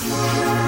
Música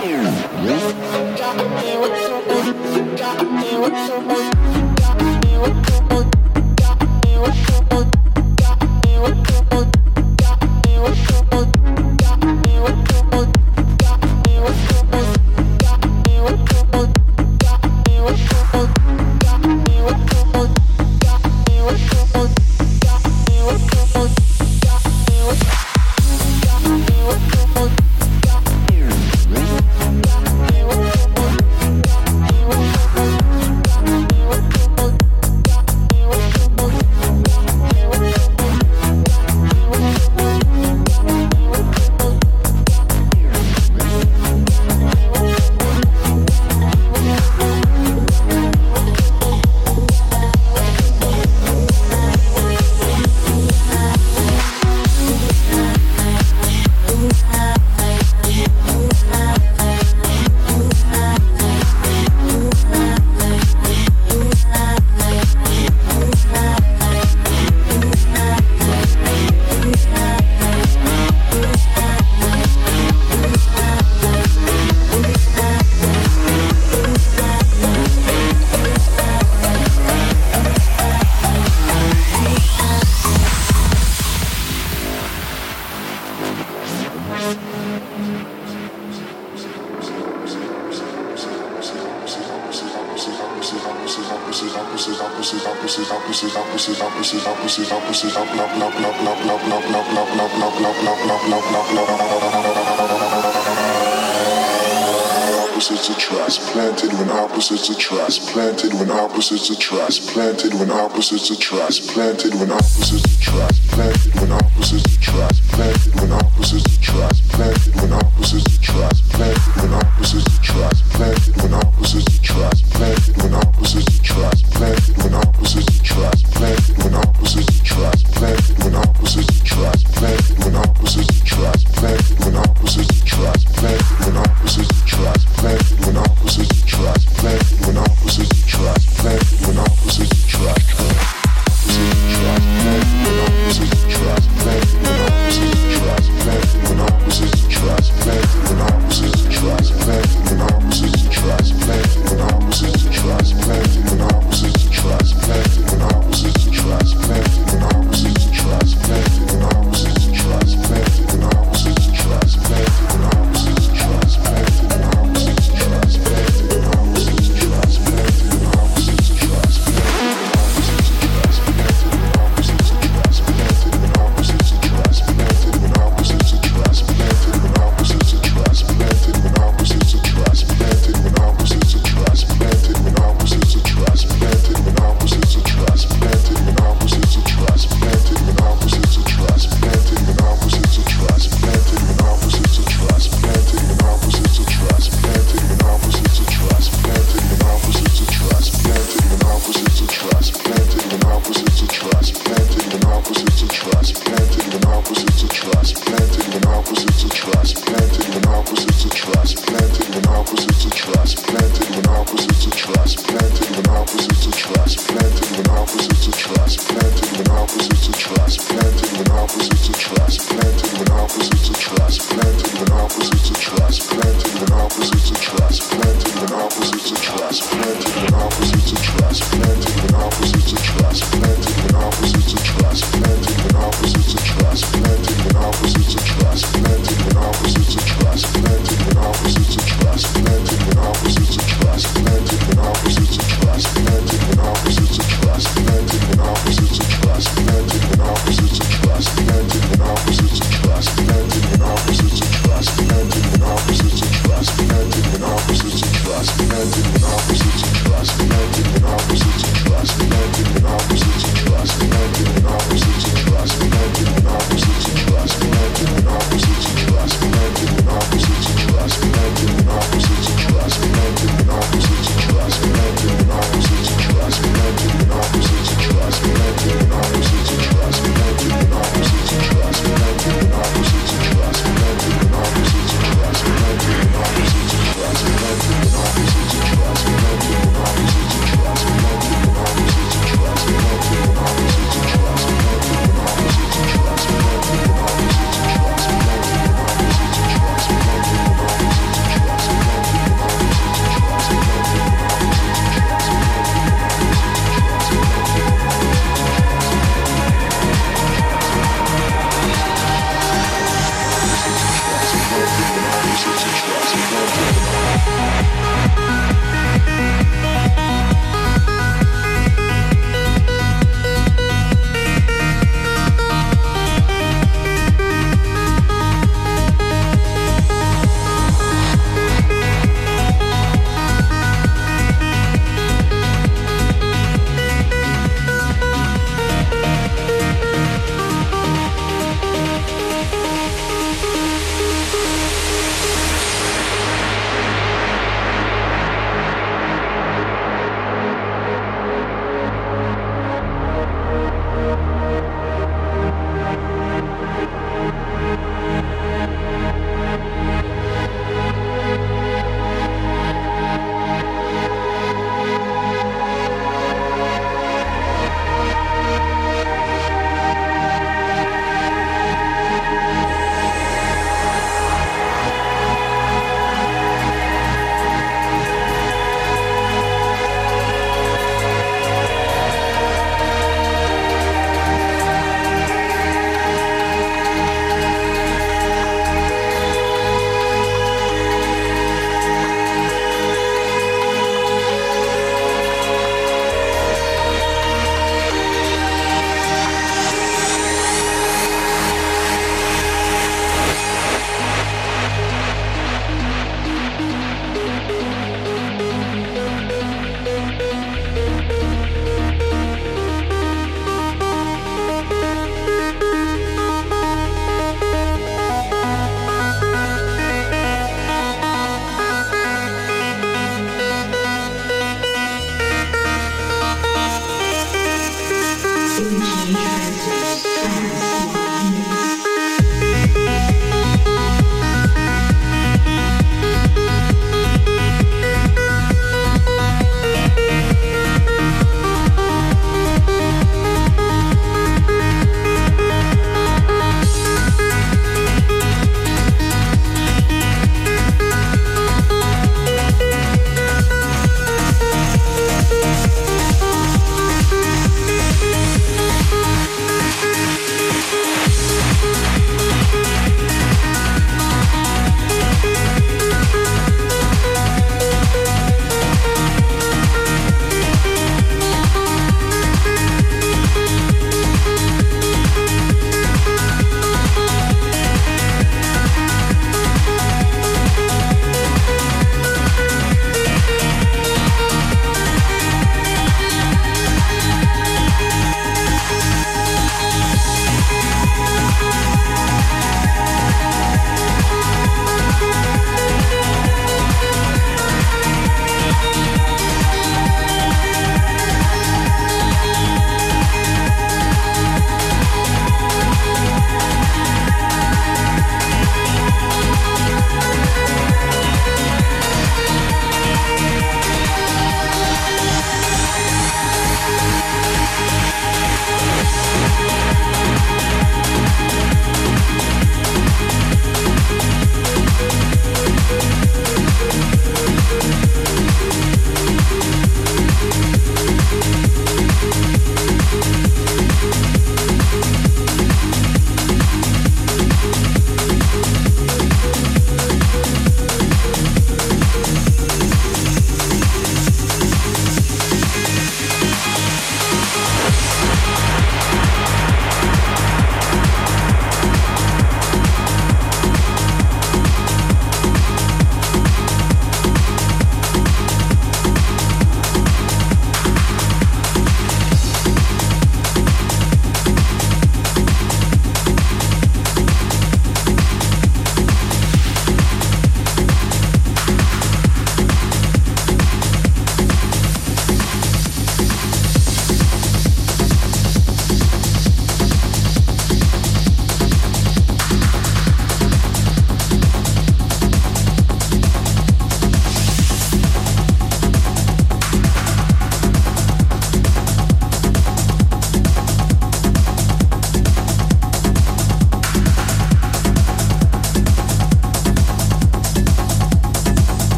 Got me, what's so good? Got me, what's so good?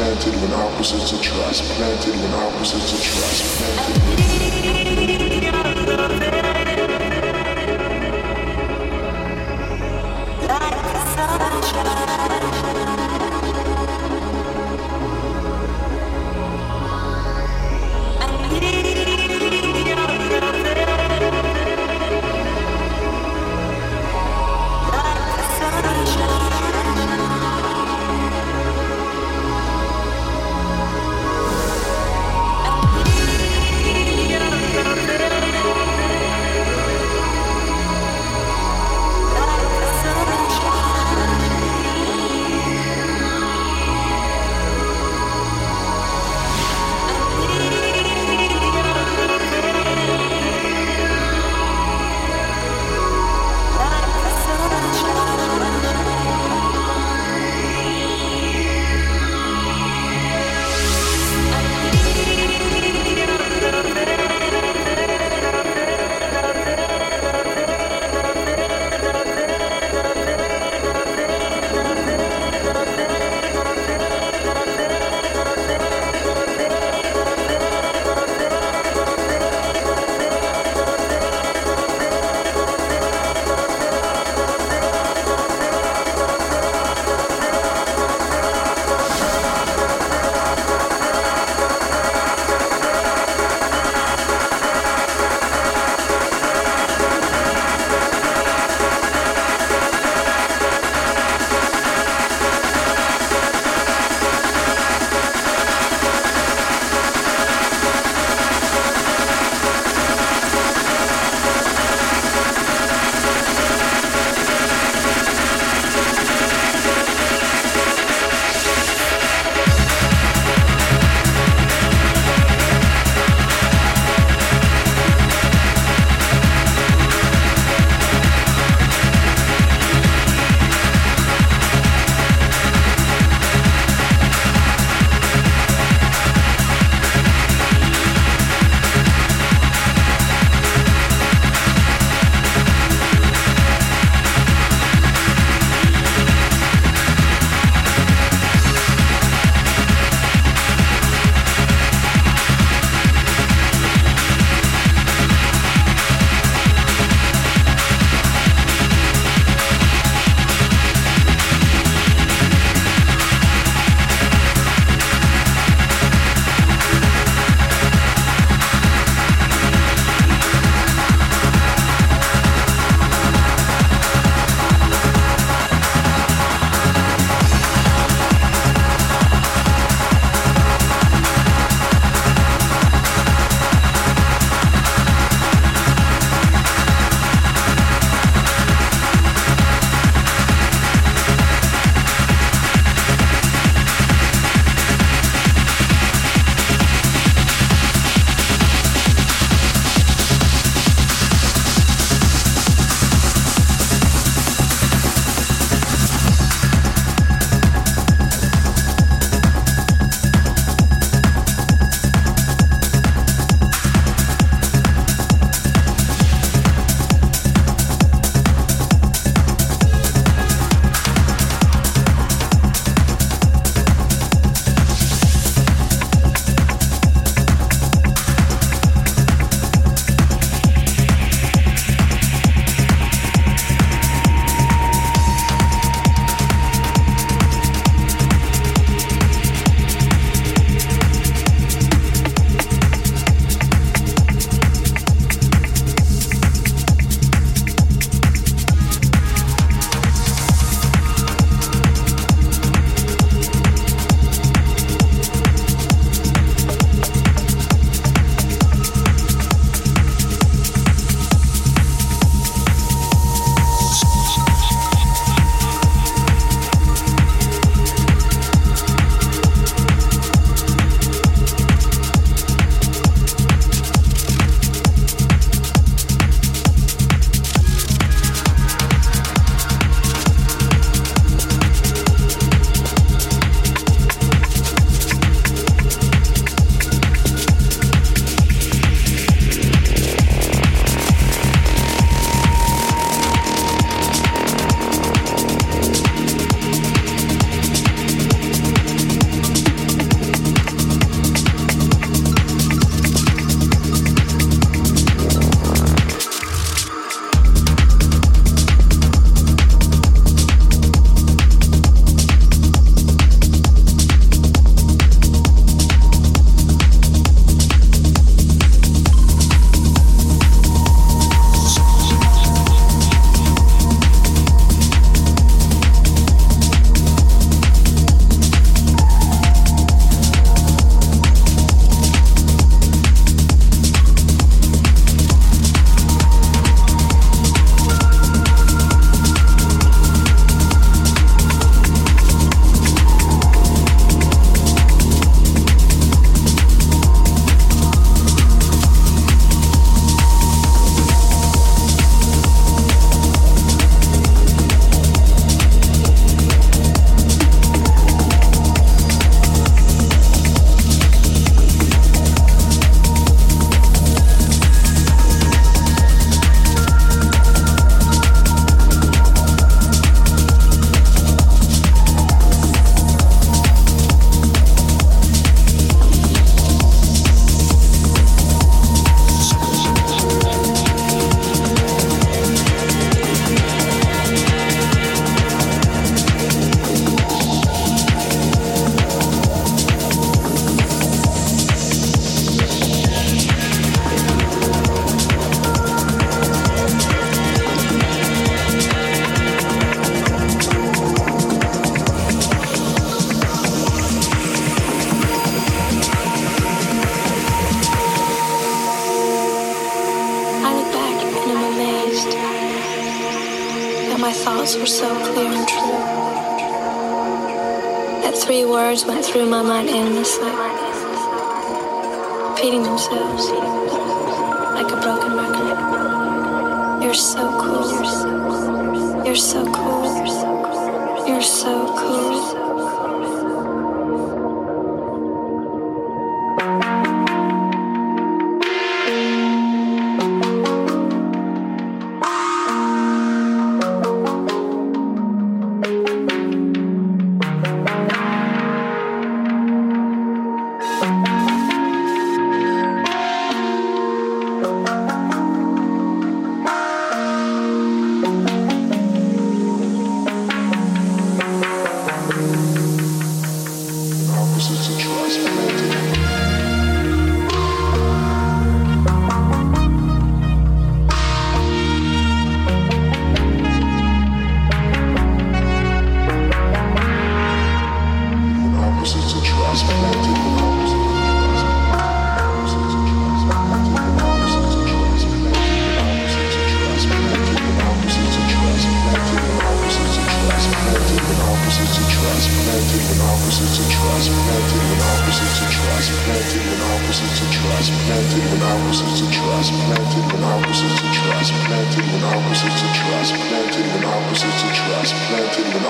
Planted when opposites attract, planted when opposites attract,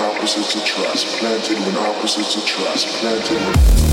opposites attract, planted when opposites attract, planted when...